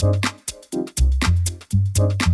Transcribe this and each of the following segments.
Thank you.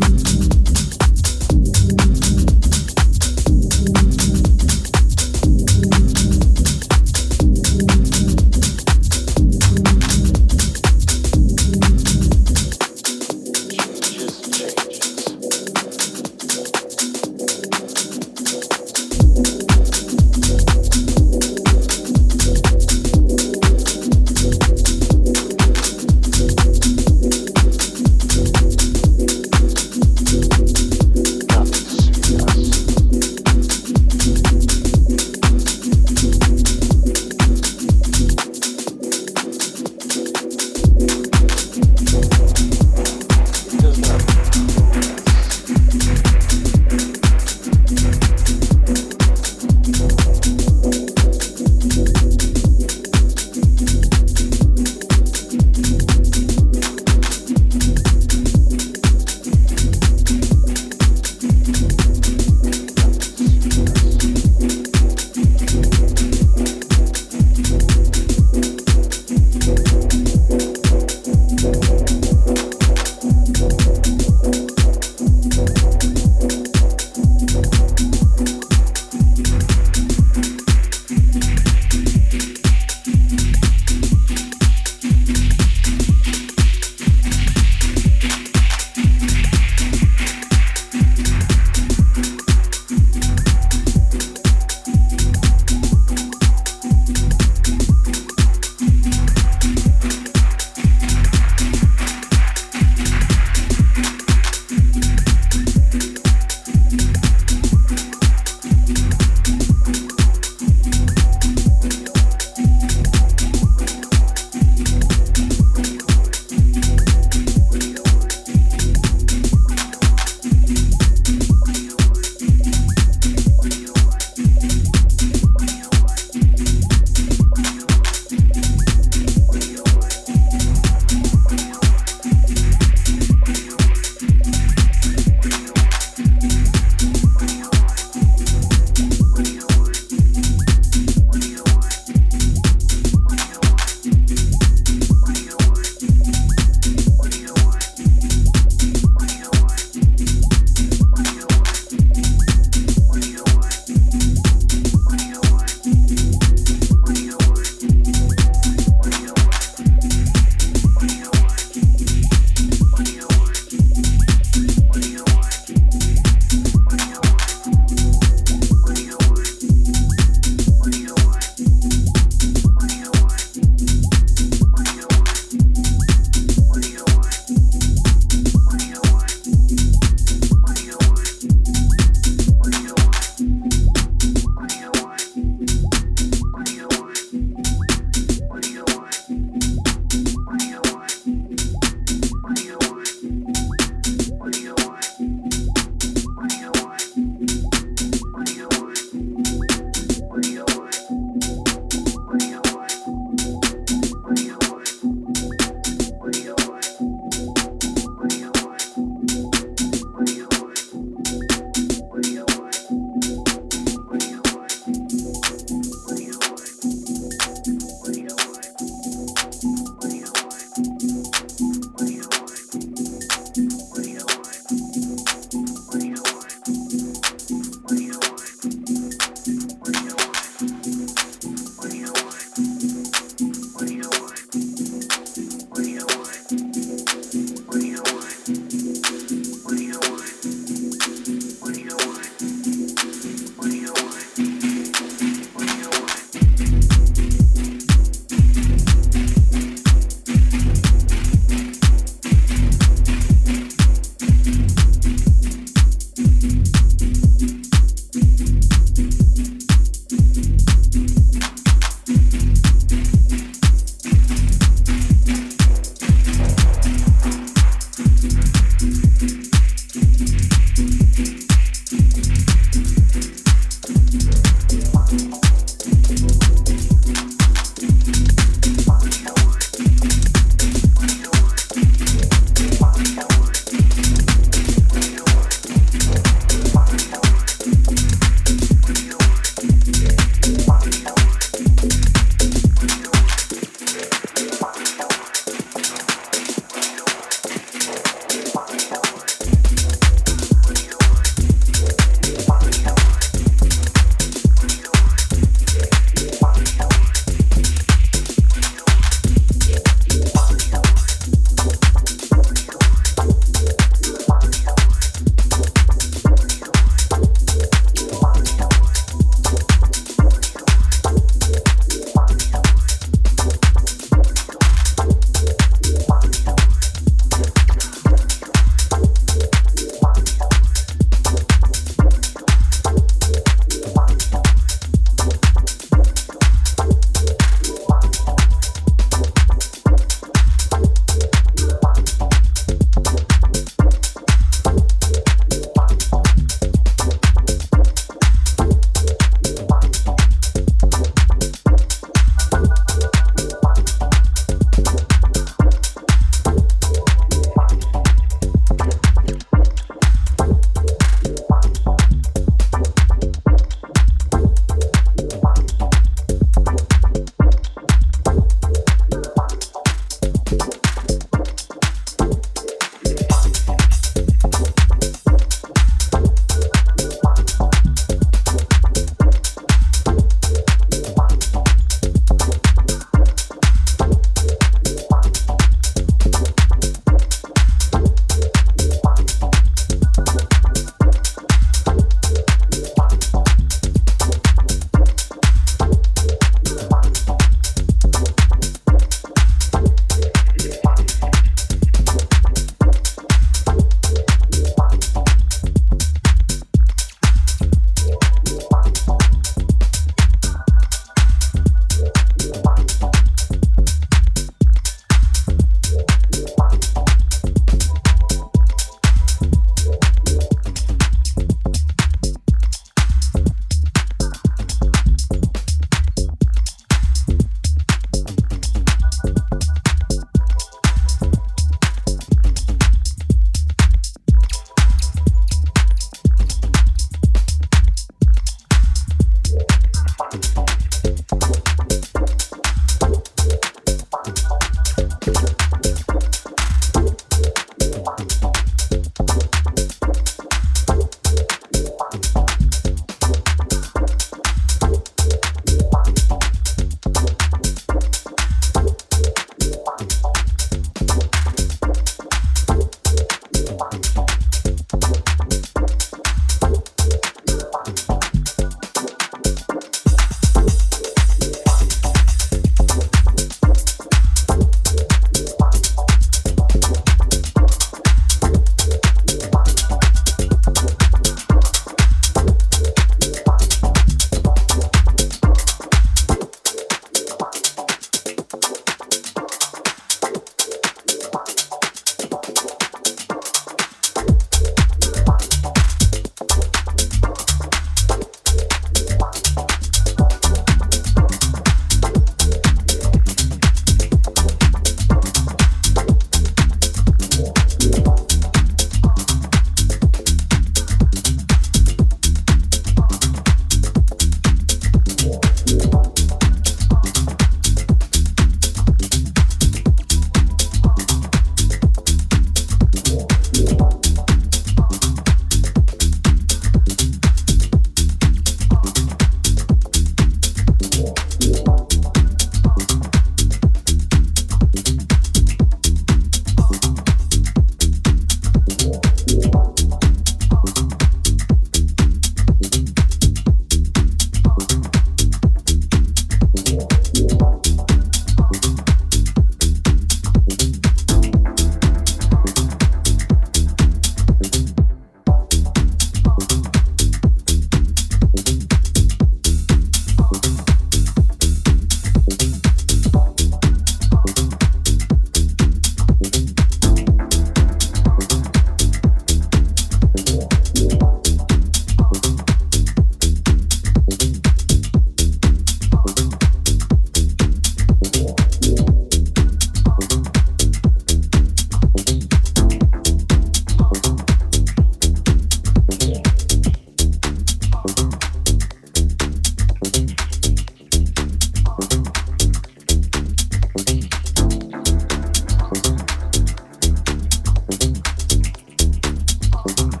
Mm-hmm.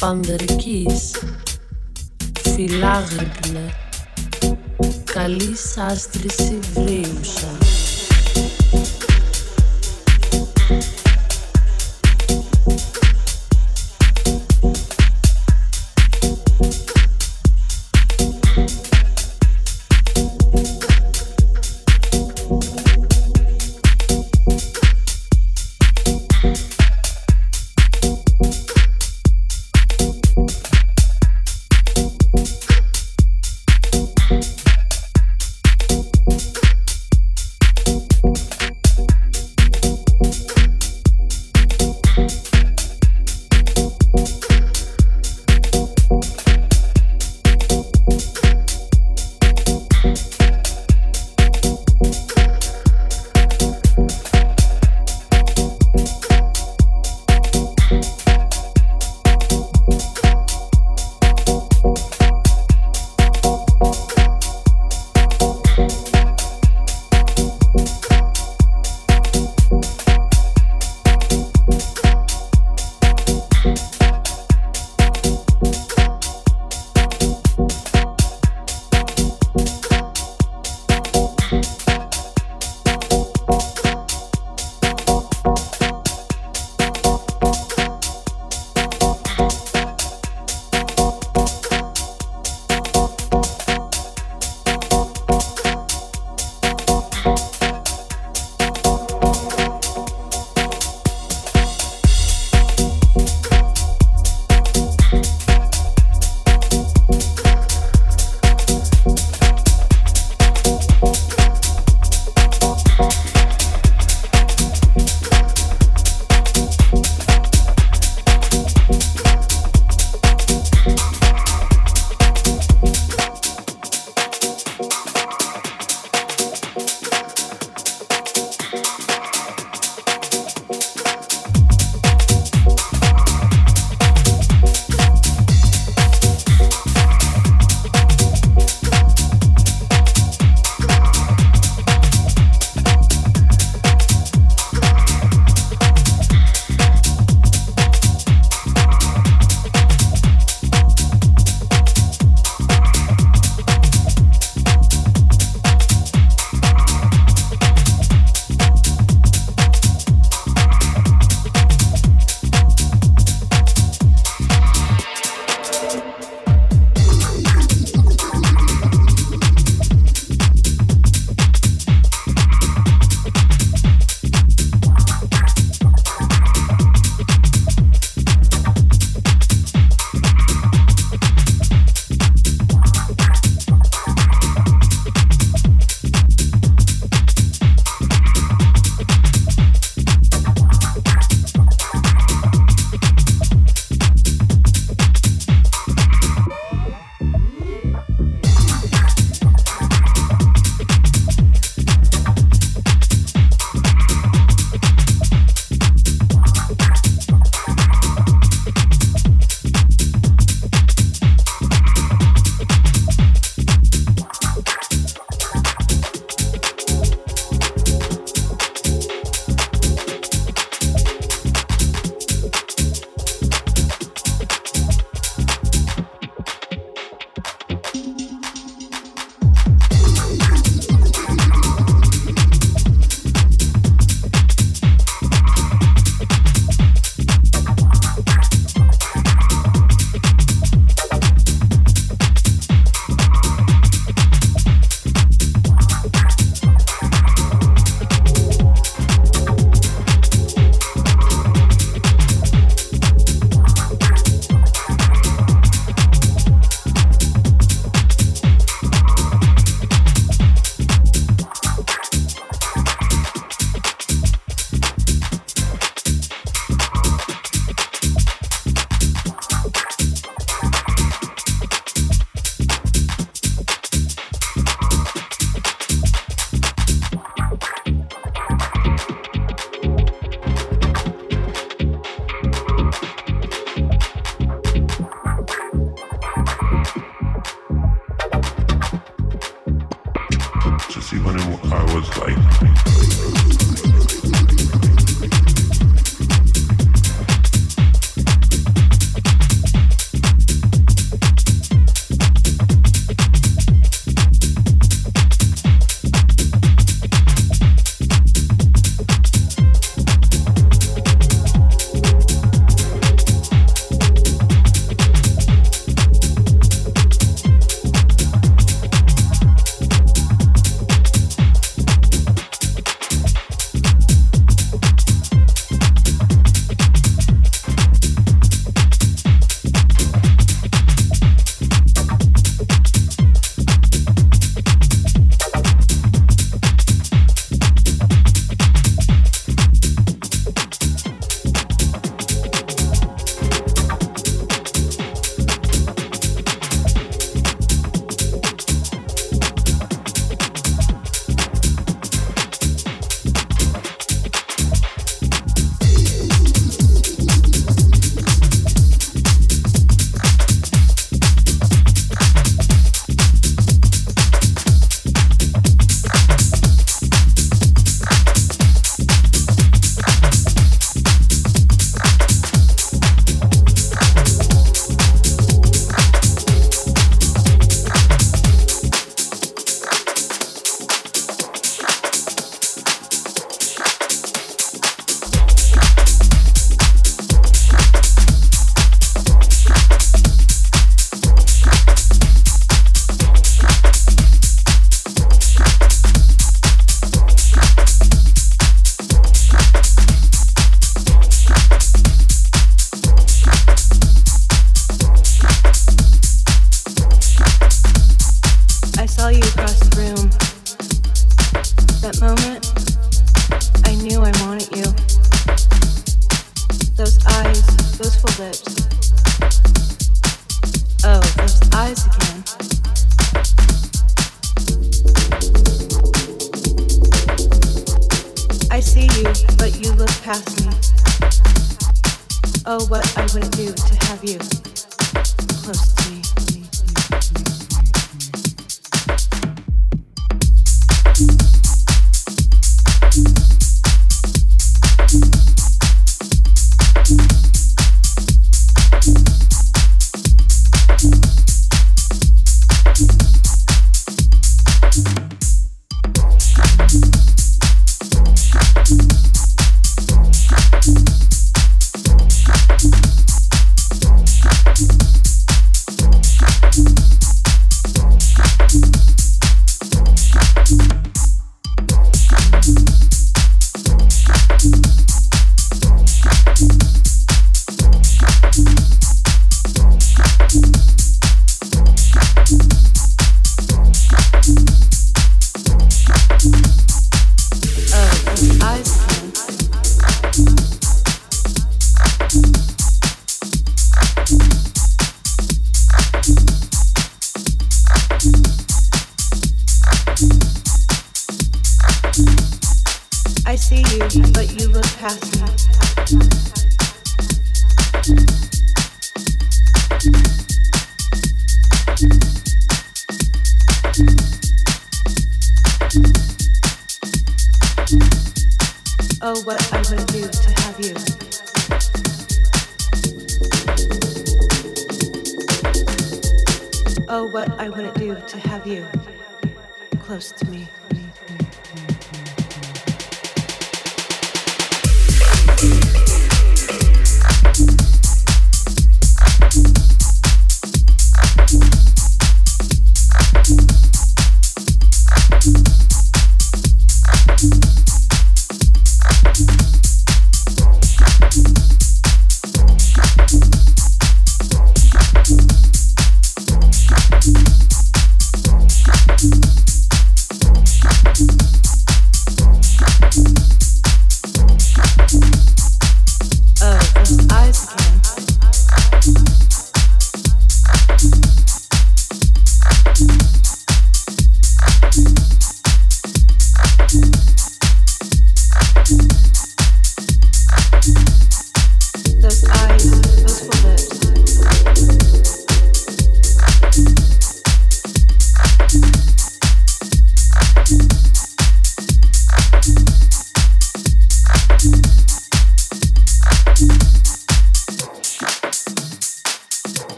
Πανδερικής φιλάγρυπνε καλή σάστρηση βρίουσα